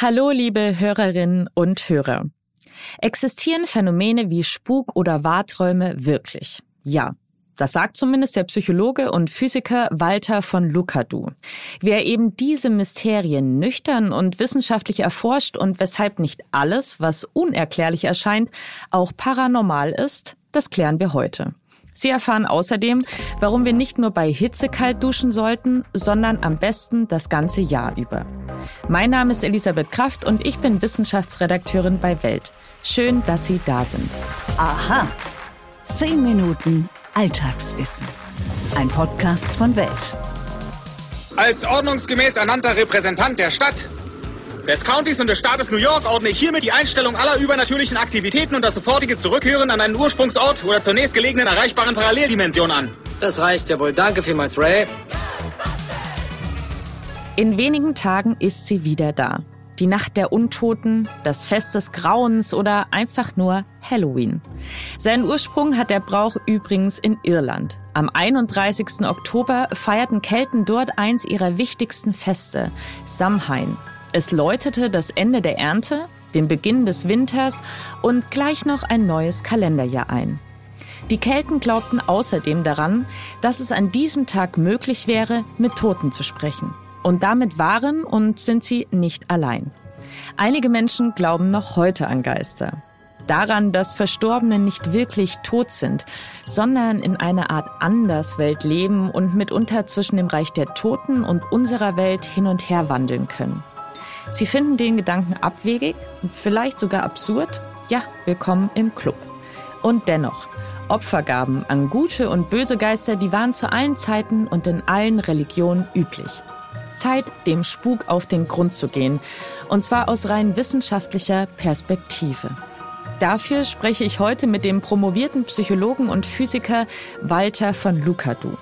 Hallo, liebe Hörerinnen und Hörer. Existieren Phänomene wie Spuk oder Wahrträume wirklich? Ja. Das sagt zumindest der Psychologe und Physiker Walter von Lukadu. Wie er eben diese Mysterien nüchtern und wissenschaftlich erforscht und weshalb nicht alles, was unerklärlich erscheint, auch paranormal ist, das klären wir heute. Sie erfahren außerdem, warum wir nicht nur bei Hitze kalt duschen sollten, sondern am besten das ganze Jahr über. Mein Name ist Elisabeth Kraft und ich bin Wissenschaftsredakteurin bei Welt. Schön, dass Sie da sind. Aha. Zehn Minuten Alltagswissen. Ein Podcast von Welt. Als ordnungsgemäß ernannter Repräsentant der Stadt des Countys und des Staates New York ordne ich hiermit die Einstellung aller übernatürlichen Aktivitäten und das sofortige Zurückhören an einen Ursprungsort oder zur nächstgelegenen erreichbaren Paralleldimension an. Das reicht ja wohl. Danke vielmals, Ray. In wenigen Tagen ist sie wieder da. Die Nacht der Untoten, das Fest des Grauens oder einfach nur Halloween. Seinen Ursprung hat der Brauch übrigens in Irland. Am 31. Oktober feierten Kelten dort eins ihrer wichtigsten Feste, Samhain, es läutete das Ende der Ernte, den Beginn des Winters und gleich noch ein neues Kalenderjahr ein. Die Kelten glaubten außerdem daran, dass es an diesem Tag möglich wäre, mit Toten zu sprechen. Und damit waren und sind sie nicht allein. Einige Menschen glauben noch heute an Geister. Daran, dass Verstorbene nicht wirklich tot sind, sondern in einer Art Anderswelt leben und mitunter zwischen dem Reich der Toten und unserer Welt hin und her wandeln können. Sie finden den Gedanken abwegig, vielleicht sogar absurd. Ja, willkommen im Club. Und dennoch, Opfergaben an gute und böse Geister, die waren zu allen Zeiten und in allen Religionen üblich. Zeit, dem Spuk auf den Grund zu gehen, und zwar aus rein wissenschaftlicher Perspektive. Dafür spreche ich heute mit dem promovierten Psychologen und Physiker Walter von Lukadu.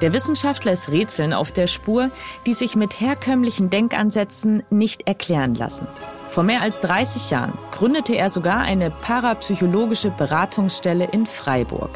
Der Wissenschaftler ist Rätseln auf der Spur, die sich mit herkömmlichen Denkansätzen nicht erklären lassen. Vor mehr als 30 Jahren gründete er sogar eine parapsychologische Beratungsstelle in Freiburg.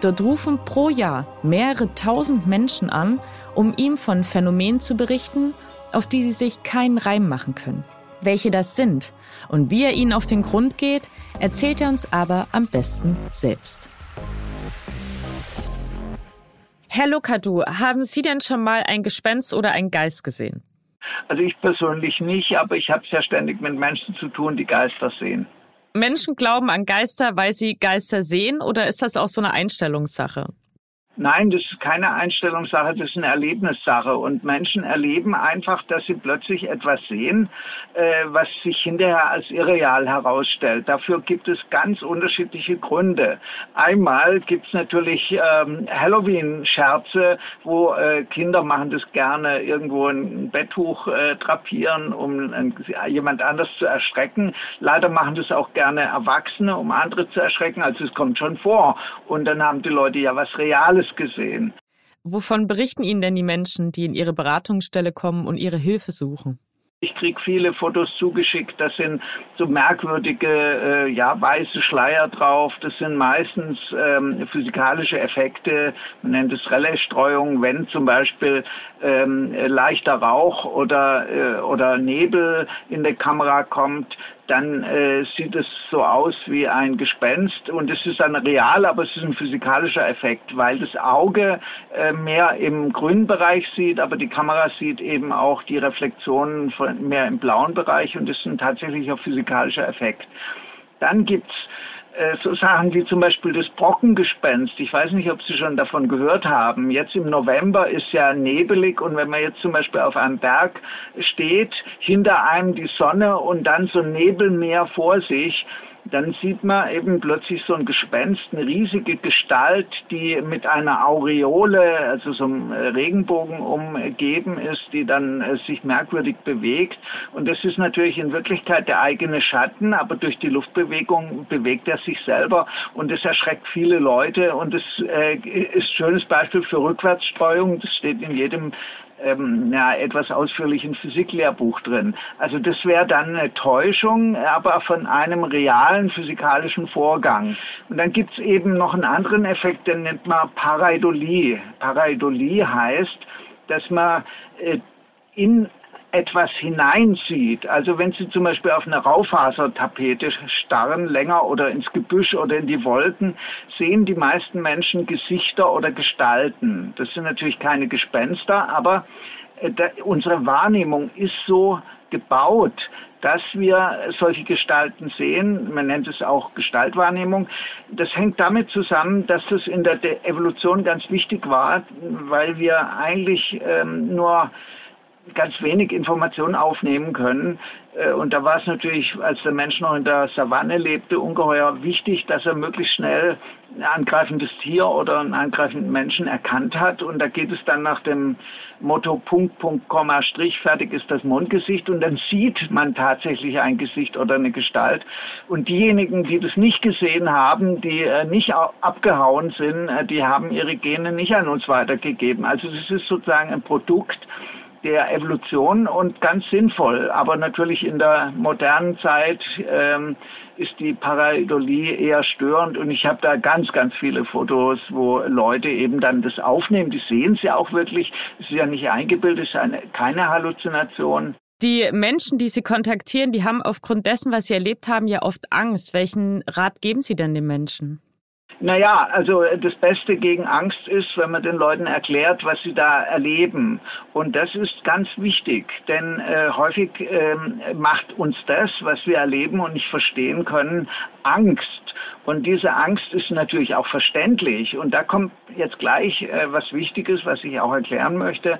Dort rufen pro Jahr mehrere tausend Menschen an, um ihm von Phänomenen zu berichten, auf die sie sich keinen Reim machen können. Welche das sind und wie er ihnen auf den Grund geht, erzählt er uns aber am besten selbst. Herr Lukadu, haben Sie denn schon mal ein Gespenst oder einen Geist gesehen? Also ich persönlich nicht, aber ich habe es ja ständig mit Menschen zu tun, die Geister sehen. Menschen glauben an Geister, weil sie Geister sehen oder ist das auch so eine Einstellungssache? Nein, das ist keine Einstellungssache, das ist eine Erlebnissache. Und Menschen erleben einfach, dass sie plötzlich etwas sehen, äh, was sich hinterher als irreal herausstellt. Dafür gibt es ganz unterschiedliche Gründe. Einmal gibt es natürlich ähm, Halloween-Scherze, wo äh, Kinder machen das gerne, irgendwo ein Betttuch äh, drapieren, um äh, jemand anders zu erschrecken. Leider machen das auch gerne Erwachsene, um andere zu erschrecken. Also es kommt schon vor. Und dann haben die Leute ja was Reales gesehen. Wovon berichten Ihnen denn die Menschen, die in Ihre Beratungsstelle kommen und Ihre Hilfe suchen? Ich kriege viele Fotos zugeschickt, das sind so merkwürdige, äh, ja, weiße Schleier drauf. Das sind meistens ähm, physikalische Effekte, man nennt es Relaisstreuung, wenn zum Beispiel ähm, leichter Rauch oder, äh, oder Nebel in der Kamera kommt, dann äh, sieht es so aus wie ein Gespenst und es ist dann real, aber es ist ein physikalischer Effekt, weil das Auge äh, mehr im grünen Bereich sieht, aber die Kamera sieht eben auch die Reflexionen von mehr im blauen Bereich und das ist ein tatsächlicher physikalischer Effekt. Dann gibt's so Sachen wie zum Beispiel das Brockengespenst. Ich weiß nicht, ob Sie schon davon gehört haben. Jetzt im November ist ja nebelig und wenn man jetzt zum Beispiel auf einem Berg steht, hinter einem die Sonne und dann so ein Nebelmeer vor sich, dann sieht man eben plötzlich so ein Gespenst, eine riesige Gestalt, die mit einer Aureole, also so einem Regenbogen umgeben ist, die dann äh, sich merkwürdig bewegt. Und das ist natürlich in Wirklichkeit der eigene Schatten, aber durch die Luftbewegung bewegt er sich selber und das erschreckt viele Leute und das äh, ist ein schönes Beispiel für Rückwärtsstreuung. Das steht in jedem ähm, ja, etwas ausführlichen Physiklehrbuch drin. Also das wäre dann eine Täuschung, aber von einem realen physikalischen Vorgang. Und dann gibt's eben noch einen anderen Effekt, den nennt man Pareidolie. Pareidolie heißt, dass man äh, in etwas hineinsieht. Also wenn Sie zum Beispiel auf eine Raufasertapete starren, länger oder ins Gebüsch oder in die Wolken, sehen die meisten Menschen Gesichter oder Gestalten. Das sind natürlich keine Gespenster, aber äh, unsere Wahrnehmung ist so gebaut, dass wir solche Gestalten sehen. Man nennt es auch Gestaltwahrnehmung. Das hängt damit zusammen, dass das in der Evolution ganz wichtig war, weil wir eigentlich ähm, nur ganz wenig Informationen aufnehmen können. Äh, und da war es natürlich, als der Mensch noch in der Savanne lebte, ungeheuer wichtig, dass er möglichst schnell ein angreifendes Tier oder einen angreifenden Menschen erkannt hat. Und da geht es dann nach dem Motto Punkt, Punkt, Komma, Strich, fertig ist das Mondgesicht. Und dann sieht man tatsächlich ein Gesicht oder eine Gestalt. Und diejenigen, die das nicht gesehen haben, die äh, nicht abgehauen sind, äh, die haben ihre Gene nicht an uns weitergegeben. Also das ist sozusagen ein Produkt der Evolution und ganz sinnvoll. Aber natürlich in der modernen Zeit ähm, ist die Pareidolie eher störend und ich habe da ganz, ganz viele Fotos, wo Leute eben dann das aufnehmen. Die sehen sie auch wirklich. Es ist ja nicht eingebildet, es ist eine, keine Halluzination. Die Menschen, die Sie kontaktieren, die haben aufgrund dessen, was Sie erlebt haben, ja oft Angst. Welchen Rat geben Sie denn den Menschen? Naja, also das Beste gegen Angst ist, wenn man den Leuten erklärt, was sie da erleben. Und das ist ganz wichtig, denn äh, häufig äh, macht uns das, was wir erleben und nicht verstehen können, Angst. Und diese Angst ist natürlich auch verständlich. Und da kommt jetzt gleich äh, was Wichtiges, was ich auch erklären möchte.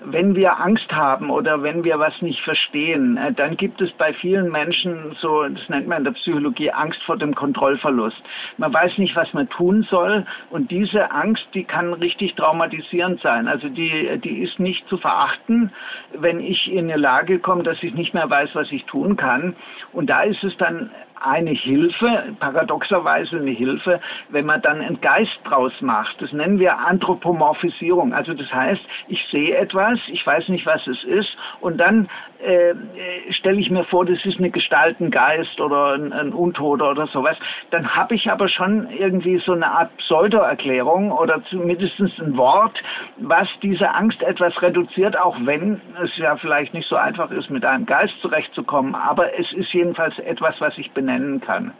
Wenn wir Angst haben oder wenn wir was nicht verstehen, äh, dann gibt es bei vielen Menschen so, das nennt man in der Psychologie Angst vor dem Kontrollverlust. Man weiß nicht, was man tun soll. Und diese Angst, die kann richtig traumatisierend sein. Also die, die ist nicht zu verachten, wenn ich in eine Lage komme, dass ich nicht mehr weiß, was ich tun kann. Und da ist es dann eine Hilfe, paradoxerweise eine Hilfe, wenn man dann einen Geist draus macht. Das nennen wir Anthropomorphisierung. Also das heißt, ich sehe etwas, ich weiß nicht, was es ist, und dann äh, stelle ich mir vor, das ist eine Gestalt, ein Geist oder ein, ein Untoter oder sowas. Dann habe ich aber schon irgendwie so eine Art Pseudo-Erklärung oder zumindest ein Wort, was diese Angst etwas reduziert, auch wenn es ja vielleicht nicht so einfach ist, mit einem Geist zurechtzukommen. Aber es ist jedenfalls etwas, was ich benennen kann.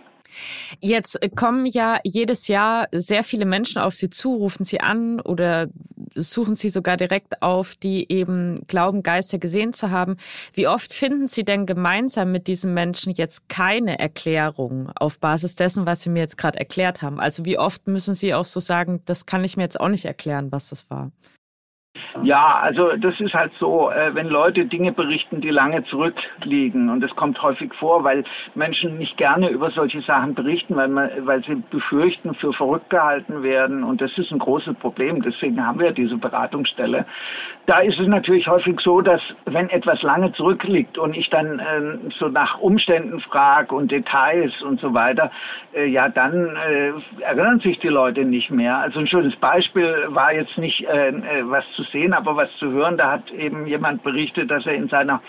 Jetzt kommen ja jedes Jahr sehr viele Menschen auf Sie zu, rufen Sie an oder suchen Sie sogar direkt auf, die eben glauben, Geister gesehen zu haben. Wie oft finden Sie denn gemeinsam mit diesen Menschen jetzt keine Erklärung auf Basis dessen, was Sie mir jetzt gerade erklärt haben? Also wie oft müssen Sie auch so sagen, das kann ich mir jetzt auch nicht erklären, was das war? Ja, also das ist halt so, äh, wenn Leute Dinge berichten, die lange zurückliegen und das kommt häufig vor, weil Menschen nicht gerne über solche Sachen berichten, weil, man, weil sie befürchten, für verrückt gehalten werden und das ist ein großes Problem. Deswegen haben wir diese Beratungsstelle. Da ist es natürlich häufig so, dass wenn etwas lange zurückliegt und ich dann äh, so nach Umständen frage und Details und so weiter, äh, ja, dann äh, erinnern sich die Leute nicht mehr. Also ein schönes Beispiel war jetzt nicht äh, äh was zu sehen, aber was zu hören. Da hat eben jemand berichtet, dass er in seiner,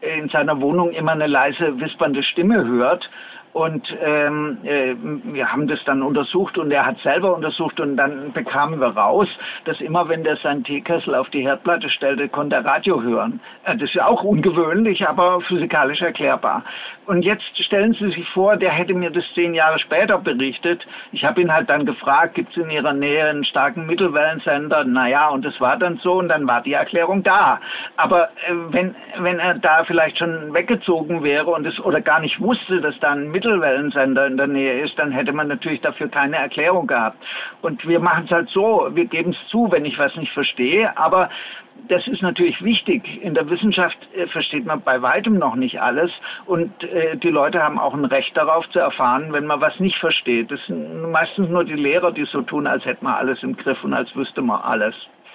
in seiner Wohnung immer eine leise wispernde Stimme hört. Und ähm, äh, wir haben das dann untersucht und er hat selber untersucht und dann bekamen wir raus, dass immer wenn der seinen Teekessel auf die Herdplatte stellte, konnte er Radio hören. Äh, das ist ja auch ungewöhnlich, aber physikalisch erklärbar. Und jetzt stellen Sie sich vor, der hätte mir das zehn Jahre später berichtet. Ich habe ihn halt dann gefragt, gibt es in Ihrer Nähe einen starken Mittelwellensender? Naja, und das war dann so und dann war die Erklärung da. Aber äh, wenn, wenn er da vielleicht schon weggezogen wäre und es oder gar nicht wusste, dass da ein Mittelwellensender in der Nähe ist, dann hätte man natürlich dafür keine Erklärung gehabt. Und wir machen es halt so, wir geben es zu, wenn ich was nicht verstehe, aber das ist natürlich wichtig. In der Wissenschaft äh, versteht man bei weitem noch nicht alles und äh, die Leute haben auch ein Recht darauf zu erfahren, wenn man was nicht versteht. Das sind meistens nur die Lehrer, die so tun, als hätte man alles im Griff und als wüsste man alles.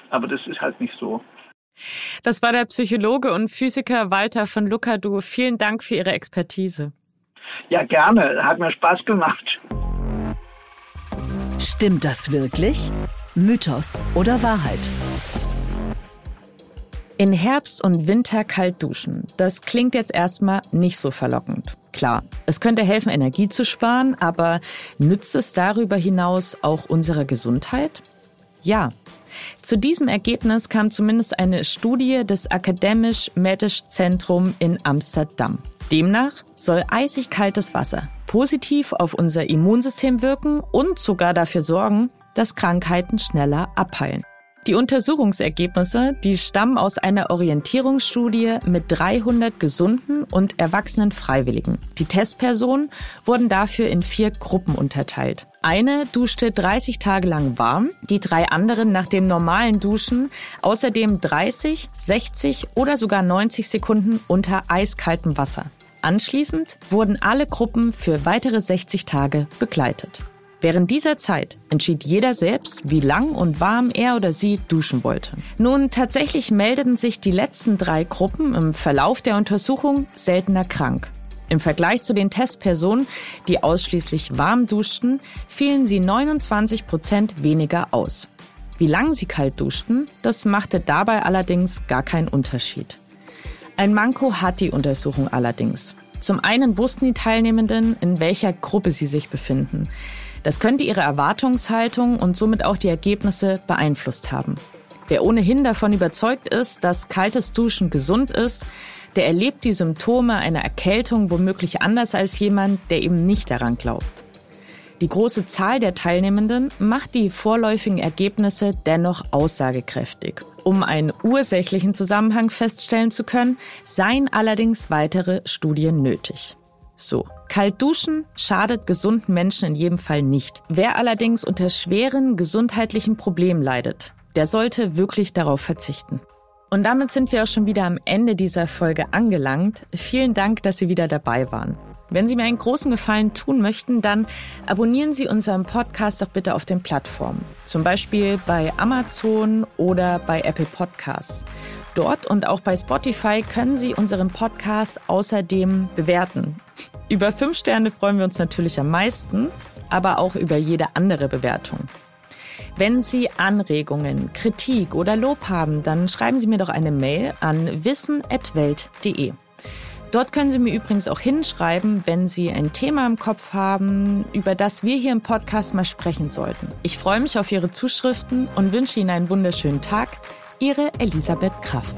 Aber das ist halt nicht so. Das war der Psychologe und Physiker Walter von Lucadu. Vielen Dank für Ihre Expertise. Ja, gerne. Hat mir Spaß gemacht. Stimmt das wirklich? Mythos oder Wahrheit? In Herbst und Winter kalt duschen. Das klingt jetzt erstmal nicht so verlockend. Klar, es könnte helfen, Energie zu sparen, aber nützt es darüber hinaus auch unserer Gesundheit? Ja. Zu diesem Ergebnis kam zumindest eine Studie des Akademisch-Medisch Zentrum in Amsterdam. Demnach soll eisig kaltes Wasser positiv auf unser Immunsystem wirken und sogar dafür sorgen, dass Krankheiten schneller abheilen. Die Untersuchungsergebnisse, die stammen aus einer Orientierungsstudie mit 300 gesunden und erwachsenen Freiwilligen. Die Testpersonen wurden dafür in vier Gruppen unterteilt. Eine duschte 30 Tage lang warm, die drei anderen nach dem normalen Duschen außerdem 30, 60 oder sogar 90 Sekunden unter eiskaltem Wasser. Anschließend wurden alle Gruppen für weitere 60 Tage begleitet. Während dieser Zeit entschied jeder selbst, wie lang und warm er oder sie duschen wollte. Nun, tatsächlich meldeten sich die letzten drei Gruppen im Verlauf der Untersuchung seltener krank. Im Vergleich zu den Testpersonen, die ausschließlich warm duschten, fielen sie 29 Prozent weniger aus. Wie lang sie kalt duschten, das machte dabei allerdings gar keinen Unterschied. Ein Manko hat die Untersuchung allerdings. Zum einen wussten die Teilnehmenden, in welcher Gruppe sie sich befinden. Das könnte ihre Erwartungshaltung und somit auch die Ergebnisse beeinflusst haben. Wer ohnehin davon überzeugt ist, dass kaltes Duschen gesund ist, der erlebt die Symptome einer Erkältung womöglich anders als jemand, der eben nicht daran glaubt. Die große Zahl der Teilnehmenden macht die vorläufigen Ergebnisse dennoch aussagekräftig. Um einen ursächlichen Zusammenhang feststellen zu können, seien allerdings weitere Studien nötig. So, kalt duschen schadet gesunden Menschen in jedem Fall nicht. Wer allerdings unter schweren gesundheitlichen Problemen leidet, der sollte wirklich darauf verzichten. Und damit sind wir auch schon wieder am Ende dieser Folge angelangt. Vielen Dank, dass Sie wieder dabei waren. Wenn Sie mir einen großen Gefallen tun möchten, dann abonnieren Sie unseren Podcast doch bitte auf den Plattformen. Zum Beispiel bei Amazon oder bei Apple Podcasts. Dort und auch bei Spotify können Sie unseren Podcast außerdem bewerten. Über fünf Sterne freuen wir uns natürlich am meisten, aber auch über jede andere Bewertung. Wenn Sie Anregungen, Kritik oder Lob haben, dann schreiben Sie mir doch eine Mail an wissen.welt.de. Dort können Sie mir übrigens auch hinschreiben, wenn Sie ein Thema im Kopf haben, über das wir hier im Podcast mal sprechen sollten. Ich freue mich auf Ihre Zuschriften und wünsche Ihnen einen wunderschönen Tag. Ihre Elisabeth Kraft.